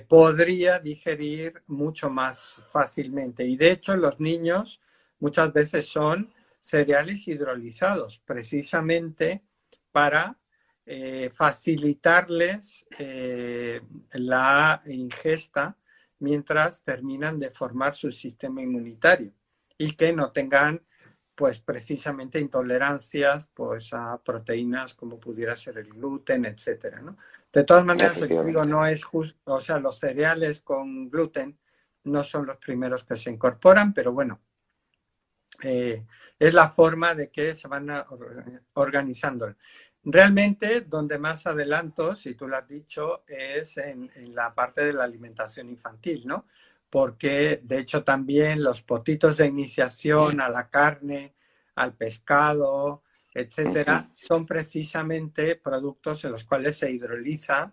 podría digerir mucho más fácilmente. Y de hecho, los niños muchas veces son cereales hidrolizados, precisamente para eh, facilitarles eh, la ingesta mientras terminan de formar su sistema inmunitario y que no tengan pues precisamente intolerancias pues a proteínas como pudiera ser el gluten, etcétera, ¿no? De todas maneras, el digo, no es justo, o sea, los cereales con gluten no son los primeros que se incorporan, pero bueno, eh, es la forma de que se van organizando. Realmente, donde más adelanto, si tú lo has dicho, es en, la parte de la alimentación infantil, ¿no? Porque de hecho también los potitos de iniciación a la carne, al pescado, etcétera, son precisamente productos en los cuales se hidroliza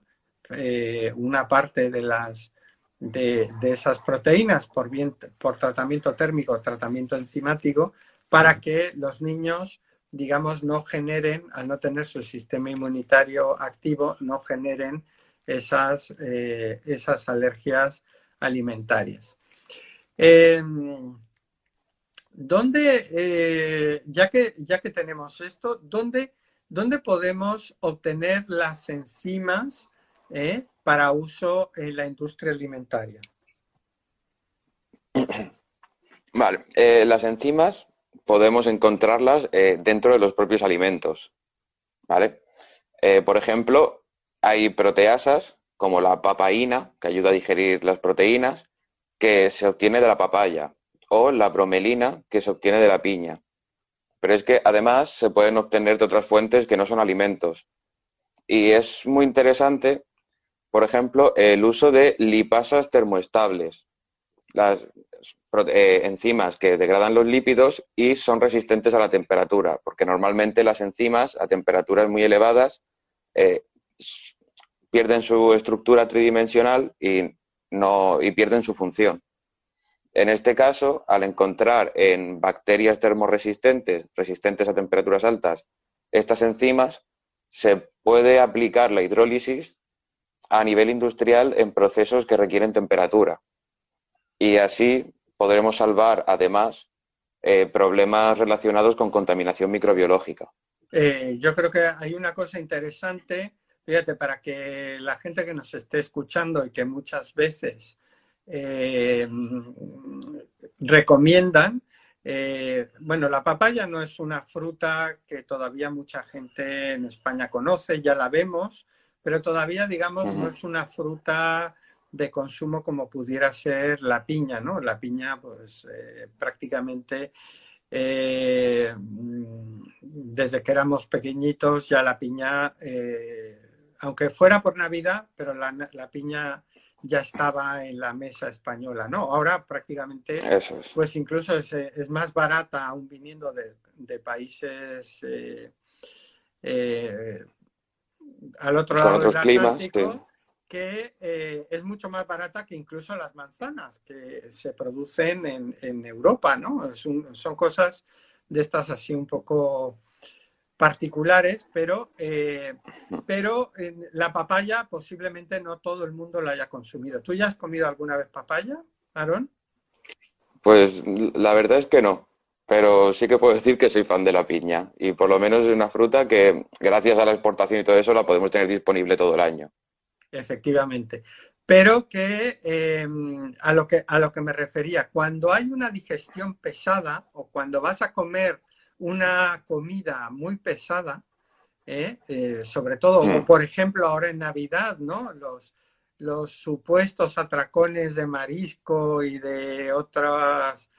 eh, una parte de las de, esas proteínas por, bien, por tratamiento térmico o tratamiento enzimático para que los niños, digamos, no generen, al no tener su sistema inmunitario activo, no generen esas, eh, esas alergias alimentarias. Em, ¿Dónde, eh, ya, que, ya que tenemos esto, ¿dónde, ¿dónde podemos obtener las enzimas eh, para uso en la industria alimentaria? Vale, las enzimas podemos encontrarlas eh, dentro de los propios alimentos. ¿Vale? por ejemplo, hay proteasas como la papaína, que ayuda a digerir las proteínas, que se obtiene de la papaya, o la bromelina, que se obtiene de la piña. Pero es que además se pueden obtener de otras fuentes que no son alimentos. Y es muy interesante por ejemplo, el uso de lipasas termoestables, las eh, enzimas que degradan los lípidos y son resistentes a la temperatura, porque normalmente las enzimas a temperaturas muy elevadas eh, pierden su estructura tridimensional y, no, y pierden su función. En este caso, al encontrar en bacterias termoresistentes, resistentes a temperaturas altas, estas enzimas, se puede aplicar la hidrólisis a nivel industrial en procesos que requieren temperatura. Y así podremos salvar, además, eh, problemas relacionados con contaminación microbiológica. Eh, yo creo que hay una cosa interesante, fíjate, para que la gente que nos esté escuchando y que muchas veces eh, recomiendan, bueno, la papaya no es una fruta que todavía mucha gente en España conoce, ya la vemos, pero todavía, digamos, no es una fruta de consumo como pudiera ser la piña, ¿no? La piña, pues eh, prácticamente eh, desde que éramos pequeñitos ya la piña, eh, aunque fuera por Navidad, pero la, piña ya estaba en la mesa española, ¿no? Ahora prácticamente, pues incluso es, más barata aún viniendo de, de países al otro lado del Atlántico, que eh, es mucho más barata que incluso las manzanas que se producen en, Europa, ¿no? son cosas de estas así un poco particulares, pero, eh, pero la papaya posiblemente no todo el mundo la haya consumido. ¿Tú ya has comido alguna vez papaya, Aaron? Pues la verdad es que no pero sí que puedo decir que soy fan de la piña y por lo menos es una fruta que gracias a la exportación y todo eso la podemos tener disponible todo el año. Efectivamente. Pero que, em, a, lo que a lo que me refería, cuando hay una digestión pesada o cuando vas a comer una comida muy pesada, ¿eh? Eh, sobre todo, mm. por ejemplo, ahora en Navidad, ¿no? Los, los supuestos atracones de marisco y de otras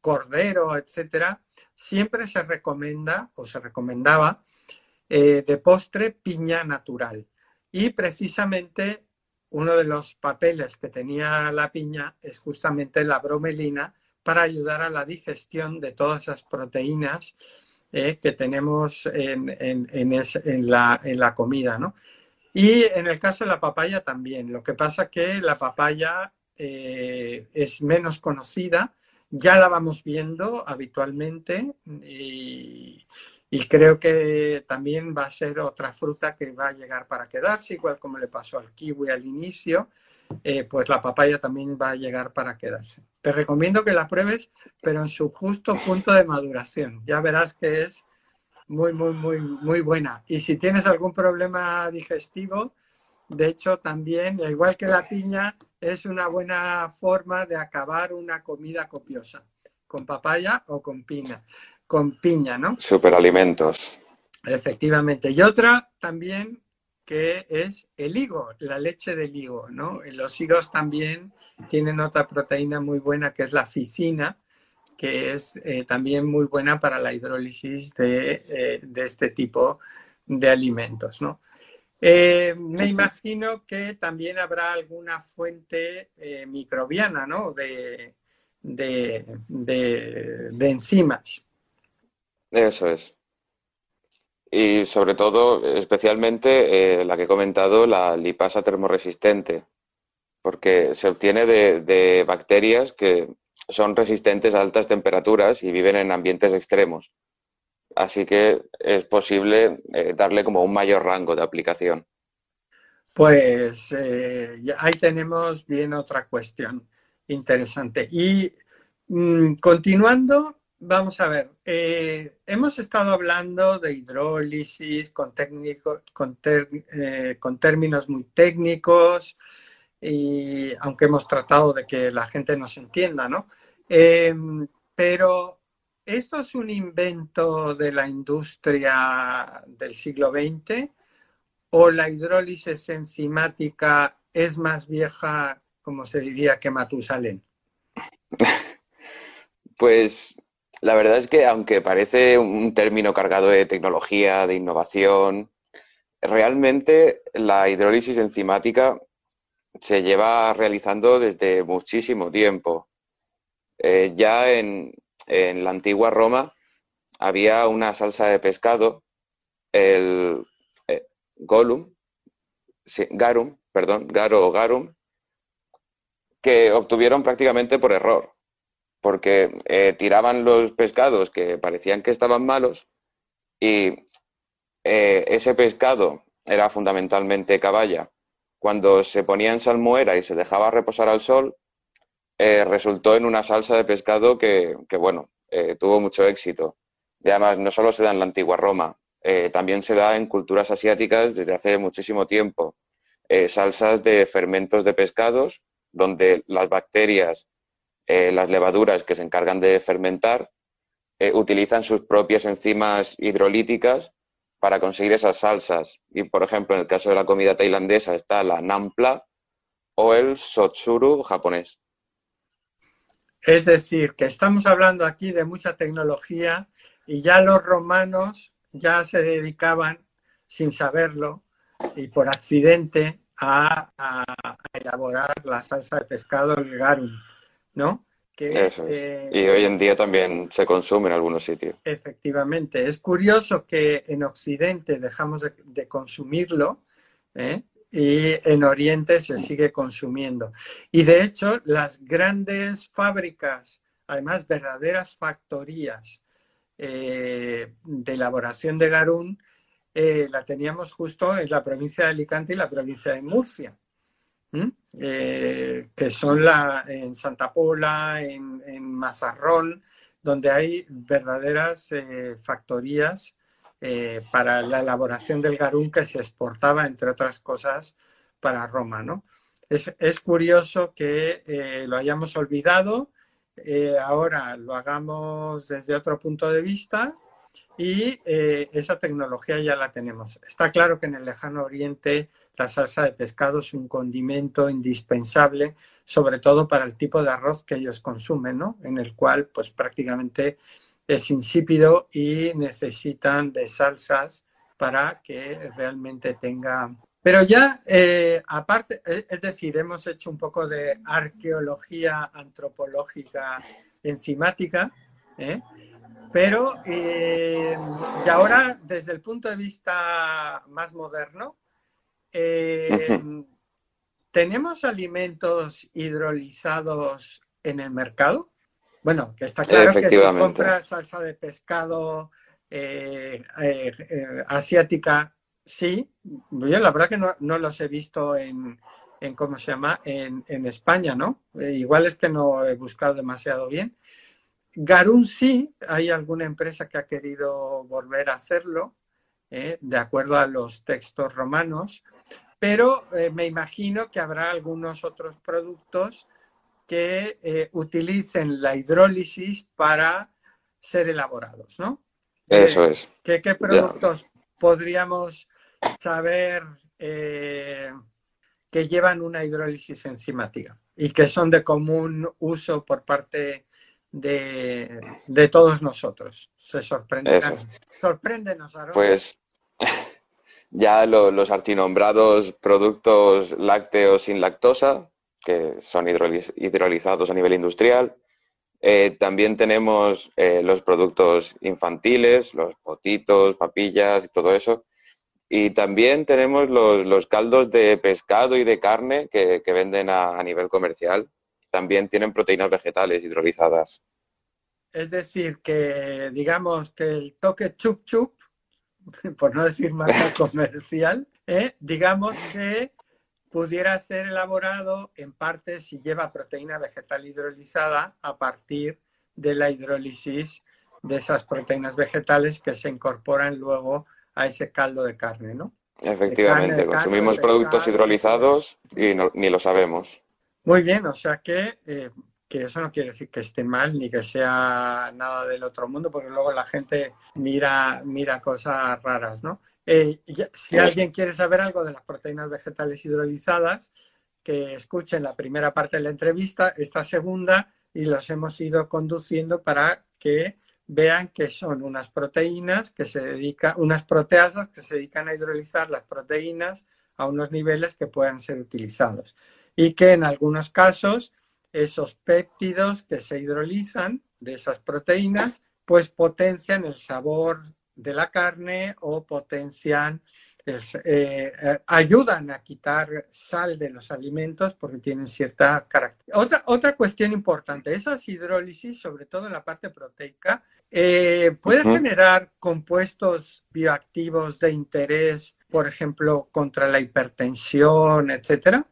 cordero, etcétera, siempre se recomienda o se recomendaba eh, de postre piña natural. Y precisamente uno de los papeles que tenía la piña es justamente la bromelina para ayudar a la digestión de todas esas proteínas eh, que tenemos en, la, en, la, comida, ¿no? Y en el caso de la papaya también. Lo que pasa que la papaya eh, es menos conocida ya la vamos viendo habitualmente creo que también va a ser otra fruta que va a llegar para quedarse, igual como le pasó al kiwi al inicio, eh, pues la papaya también va a llegar para quedarse. Te recomiendo que la pruebes, pero en su justo punto de maduración. Ya verás que es muy, muy, muy, muy buena. Y si tienes algún problema digestivo, de hecho, también, igual que la piña, es una buena forma de acabar una comida copiosa, con papaya o con piña, con piña, ¿no? Superalimentos. Efectivamente. Y otra también que es el higo, la leche del higo, ¿no? Los higos también tienen otra proteína muy buena que es la ficina, que es eh, también muy buena para la hidrólisis de, eh, este tipo de alimentos, ¿no? Eh, me imagino que también habrá alguna fuente microbiana, ¿no? De, de, enzimas. Eso es. Y sobre todo, especialmente la que he comentado, la lipasa termoresistente, porque se obtiene de bacterias que son resistentes a altas temperaturas y viven en ambientes extremos. Así que es posible eh, darle como un mayor rango de aplicación. Pues eh, ahí tenemos bien otra cuestión interesante. Y mm, continuando, vamos a ver, eh, hemos estado hablando de hidrólisis con, con, con términos muy técnicos, y aunque hemos tratado de que la gente nos entienda, ¿no? Em, pero esto es un invento de la industria del siglo XX o la hidrólisis enzimática es más vieja, como se diría, que Matusalén. [LAUGHS] Pues la verdad es que aunque parece un término cargado de tecnología, de innovación, realmente la hidrólisis enzimática se lleva realizando desde muchísimo tiempo. Eh, ya en, la antigua Roma había una salsa de pescado, el eh, golum, garum, perdón, garo o garum, que obtuvieron prácticamente por error, porque eh, tiraban los pescados que parecían que estaban malos y ese pescado era fundamentalmente caballa. Cuando se ponía en salmuera y se dejaba reposar al sol, eh, resultó en una salsa de pescado que, bueno, eh, tuvo mucho éxito. Además, no solo se da en la antigua Roma, eh, también se da en culturas asiáticas desde hace muchísimo tiempo. salsas de fermentos de pescados, donde las bacterias, las levaduras que se encargan de fermentar, utilizan sus propias enzimas hidrolíticas para conseguir esas salsas. Y, por ejemplo, en el caso de la comida tailandesa está la nampla o el sotsuru japonés. Es decir, que estamos hablando aquí de mucha tecnología y ya los romanos ya se dedicaban, sin saberlo y por accidente, a, elaborar la salsa de pescado, el garum, ¿no? Eso es. y hoy en día también se consume en algunos sitios. Efectivamente. Es curioso que en Occidente dejamos de, de consumirlo, ¿eh? y en Oriente se sigue consumiendo. Y de hecho, las grandes fábricas, además verdaderas factorías eh, de elaboración de garún, eh, la teníamos justo en la provincia de Alicante y la provincia de Murcia, eh, que son la, en Santa Pola, en, en Mazarrón, donde hay verdaderas factorías eh, para la elaboración del garum que se exportaba, entre otras cosas, para Roma. ¿no? Es, curioso que eh, lo hayamos olvidado, eh, ahora lo hagamos desde otro punto de vista y esa tecnología ya la tenemos. Está claro que en el lejano oriente la salsa de pescado es un condimento indispensable, sobre todo para el tipo de arroz que ellos consumen, ¿no? En el cual pues prácticamente es insípido y necesitan de salsas para que realmente tenga... Pero ya, eh, aparte, eh, es decir, hemos hecho un poco de arqueología antropológica enzimática, ¿eh? pero y ahora, desde el punto de vista más moderno, ¿tenemos alimentos hidrolizados en el mercado? Bueno, que está claro que si compras salsa de pescado eh, eh, eh, asiática, sí. Yo la verdad que no, los he visto en, ¿cómo se llama? En, España, ¿no? igual es que no he buscado demasiado bien. Garún sí, hay alguna empresa que ha querido volver a hacerlo, de acuerdo a los textos romanos, pero me imagino que habrá algunos otros productos que eh, utilicen la hidrólisis para ser elaborados, ¿no? Eso es. ¿Qué, productos podríamos saber eh, que llevan una hidrólisis enzimática y que son de común uso por parte de, todos nosotros. Se sorprende. Sorpréndenos, Aaron. Pues ya los artinombrados productos lácteos sin lactosa, que son hidrolizados a nivel industrial. Eh, también tenemos eh, los productos infantiles, los potitos, papillas y todo eso. Y también tenemos los, caldos de pescado y de carne que, venden a, nivel comercial. También tienen proteínas vegetales hidrolizadas. Es decir, que digamos que el toque chup chup, [LAUGHS] por no decir más comercial, ¿eh? digamos que pudiera ser elaborado en parte si lleva proteína vegetal hidrolizada a partir de la hidrólisis de esas proteínas vegetales que se incorporan luego a ese caldo de carne, ¿no? Efectivamente, consumimos productos hidrolizados y ni lo sabemos. Muy bien, o sea que eh, que eso no quiere decir que esté mal ni que sea nada del otro mundo, porque luego la gente mira, mira cosas raras, ¿no? Eh, si alguien quiere saber algo de las proteínas vegetales hidrolizadas, que escuchen la primera parte de la entrevista, esta segunda, y los hemos ido conduciendo para que vean que son unas proteínas que se dedican, unas proteasas que se dedican a hidrolizar las proteínas a unos niveles que puedan ser utilizados. Y que en algunos casos esos péptidos que se hidrolizan de esas proteínas, pues potencian el sabor de la carne o potencian, eh, eh, ayudan a quitar sal de los alimentos porque tienen cierta característica. Otra, otra cuestión importante, esas hidrólisis, sobre todo en la parte proteica, eh, puede generar compuestos bioactivos de interés, por ejemplo, contra la hipertensión, etcétera.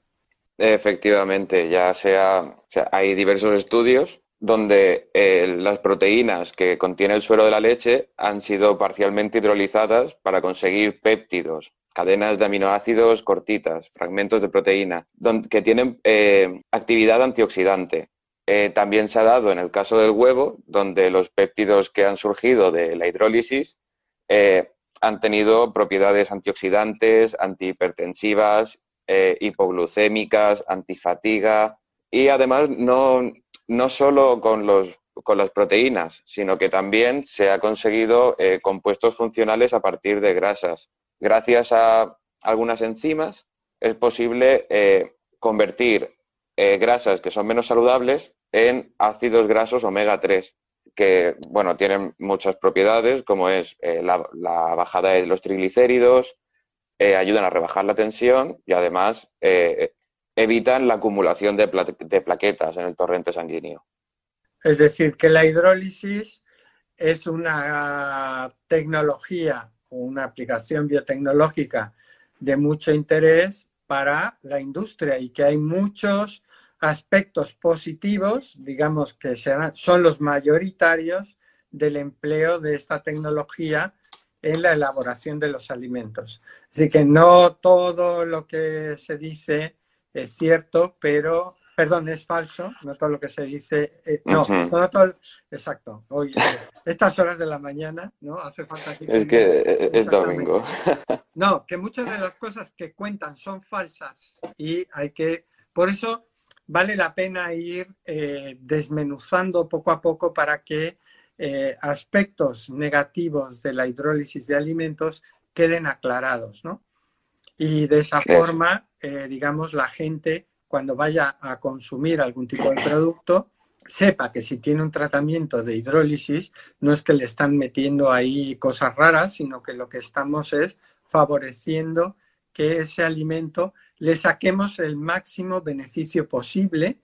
Efectivamente, ya sea, hay diversos estudios donde eh, las proteínas que contiene el suero de la leche han sido parcialmente hidrolizadas para conseguir péptidos, cadenas de aminoácidos cortitas, fragmentos de proteína, que tienen eh, actividad antioxidante. Eh, también se ha dado en el caso del huevo, donde los péptidos que han surgido de la hidrólisis han tenido propiedades antioxidantes, antihipertensivas eh, hipoglucémicas, antifatiga y además no, no solo con, los, con las proteínas, sino que también se ha conseguido eh, compuestos funcionales a partir de grasas. Gracias a algunas enzimas es posible eh, convertir grasas que son menos saludables en ácidos grasos omega 3 que bueno, tienen muchas propiedades, como es la, la, bajada de los triglicéridos, eh, ayudan a rebajar la tensión y además eh, evitan la acumulación de, plaquetas en el torrente sanguíneo. Es decir, que la hidrólisis es una tecnología o una aplicación biotecnológica de mucho interés para la industria y que hay muchos aspectos positivos, digamos que son los mayoritarios del empleo de esta tecnología en la elaboración de los alimentos. Así que no todo lo que se dice es cierto, pero, perdón, es falso, no todo lo que se dice, eh, no, no todo, exacto, hoy, estas horas de la mañana, ¿no? Hace falta que... Es que eh, es domingo. [LAUGHS] No, que muchas de las cosas que cuentan son falsas y hay que, por eso vale la pena ir eh, desmenuzando poco a poco para que eh, aspectos negativos de la hidrólisis de alimentos queden aclarados, ¿no? Y de esa forma, eh, digamos, la gente cuando vaya a consumir algún tipo de producto, sepa que si tiene un tratamiento de hidrólisis, no es que le están metiendo ahí cosas raras, sino que lo que estamos es favoreciendo que ese alimento le saquemos el máximo beneficio posible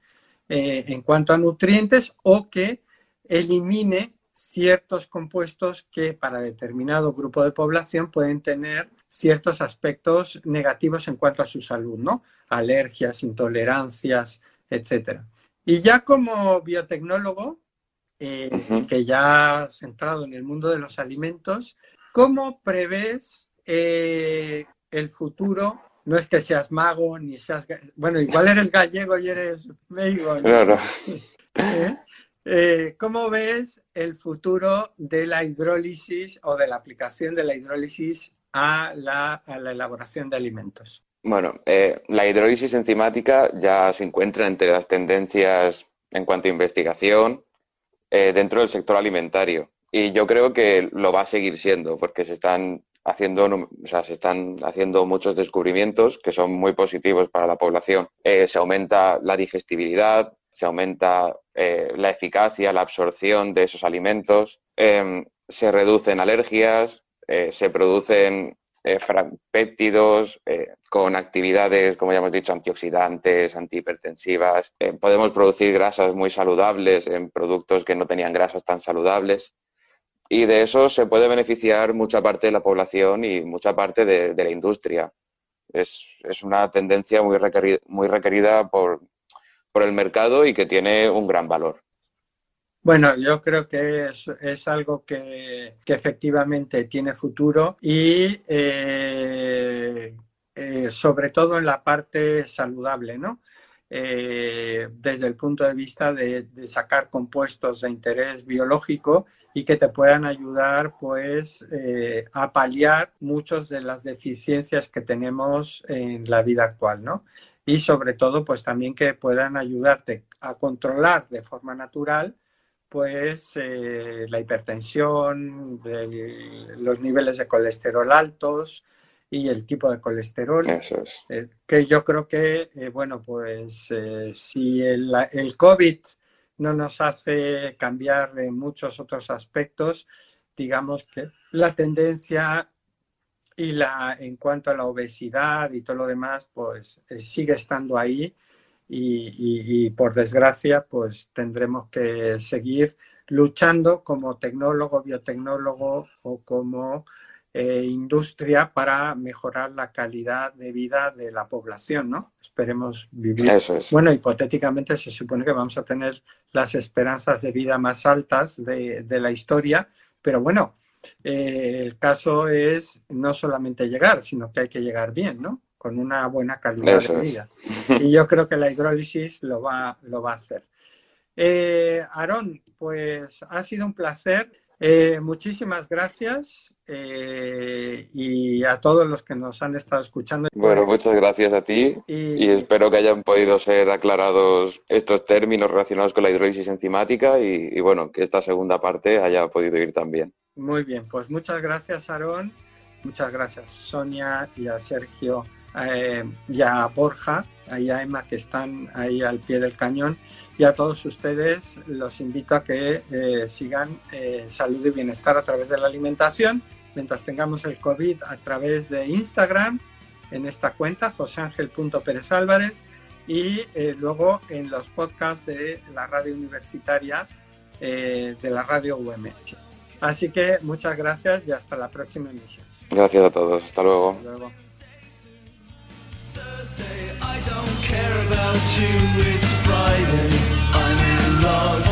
eh, en cuanto a nutrientes o que elimine ciertos compuestos que para determinado grupo de población pueden tener ciertos aspectos negativos en cuanto a su salud, ¿no? Alergias, intolerancias, etcétera. Y ya como biotecnólogo, eh, que ya has entrado en el mundo de los alimentos, ¿cómo prevés eh, el futuro? No es que seas mago, ni seas... Bueno, igual eres gallego y eres médico. Claro. [LAUGHS] ¿Eh? Eh, ¿Cómo ves el futuro de la hidrólisis o de la aplicación de la hidrólisis a la, elaboración de alimentos? Bueno, eh, la hidrólisis enzimática ya se encuentra entre las tendencias en cuanto a investigación eh, dentro del sector alimentario. Y yo creo que lo va a seguir siendo, porque se están haciendo, o sea, se están haciendo muchos descubrimientos que son muy positivos para la población. Eh, se aumenta la digestibilidad, se aumenta eh, la eficacia, la absorción de esos alimentos, em, se reducen alergias, eh, se producen péptidos con actividades, como ya hemos dicho, antioxidantes, antihipertensivas. podemos producir grasas muy saludables en productos que no tenían grasas tan saludables y de eso se puede beneficiar mucha parte de la población y mucha parte de, la industria. Es, una tendencia muy requerida, muy requerida por, el mercado y que tiene un gran valor. Bueno, yo creo que es, algo que, efectivamente tiene futuro y eh, eh, sobre todo en la parte saludable, ¿no? Eh, desde el punto de vista de, sacar compuestos de interés biológico y que te puedan ayudar pues eh, a paliar muchas de las deficiencias que tenemos en la vida actual, ¿no? Y sobre todo pues también que puedan ayudarte a controlar de forma natural pues eh, la hipertensión, los niveles de colesterol altos y el tipo de colesterol. Eso es. Eh, que yo creo que, bueno, pues si el, el COVID no nos hace cambiar en muchos otros aspectos. Digamos que la tendencia y la en cuanto a la obesidad y todo lo demás, pues eh, sigue estando ahí y, por desgracia, pues tendremos que seguir luchando como tecnólogo, biotecnólogo o como eh, industria para mejorar la calidad de vida de la población, ¿no? Esperemos vivir. Bueno, hipotéticamente se supone que vamos a tener las esperanzas de vida más altas de, la historia, pero bueno, eh, el caso es no solamente llegar, sino que hay que llegar bien, ¿no? Con una buena calidad de vida. [LAUGHS] Y yo creo que la hidrólisis lo va, lo va a hacer. Eh, Aarón, pues ha sido un placer. Eh, muchísimas gracias eh, y a todos los que nos han estado escuchando. Bueno, muchas gracias a ti y, espero que hayan podido ser aclarados estos términos relacionados con la hidrólisis enzimática y, bueno, que esta segunda parte haya podido ir también. Muy bien, pues muchas gracias, Aarón. Muchas gracias, Sonia y a Sergio eh, y a Borja, y a Emma, que están ahí al pie del cañón. Y a todos ustedes los invito a que eh, sigan eh, salud y bienestar a través de la alimentación, mientras tengamos el COVID a través de Instagram, en esta cuenta, joseangel.pérez Álvarez, y eh, luego en los podcasts de la radio universitaria de la radio UMH. Así que muchas gracias y hasta la próxima emisión. Gracias a todos, hasta luego. Hasta luego. I don't care about you, it's Friday, I'm in love.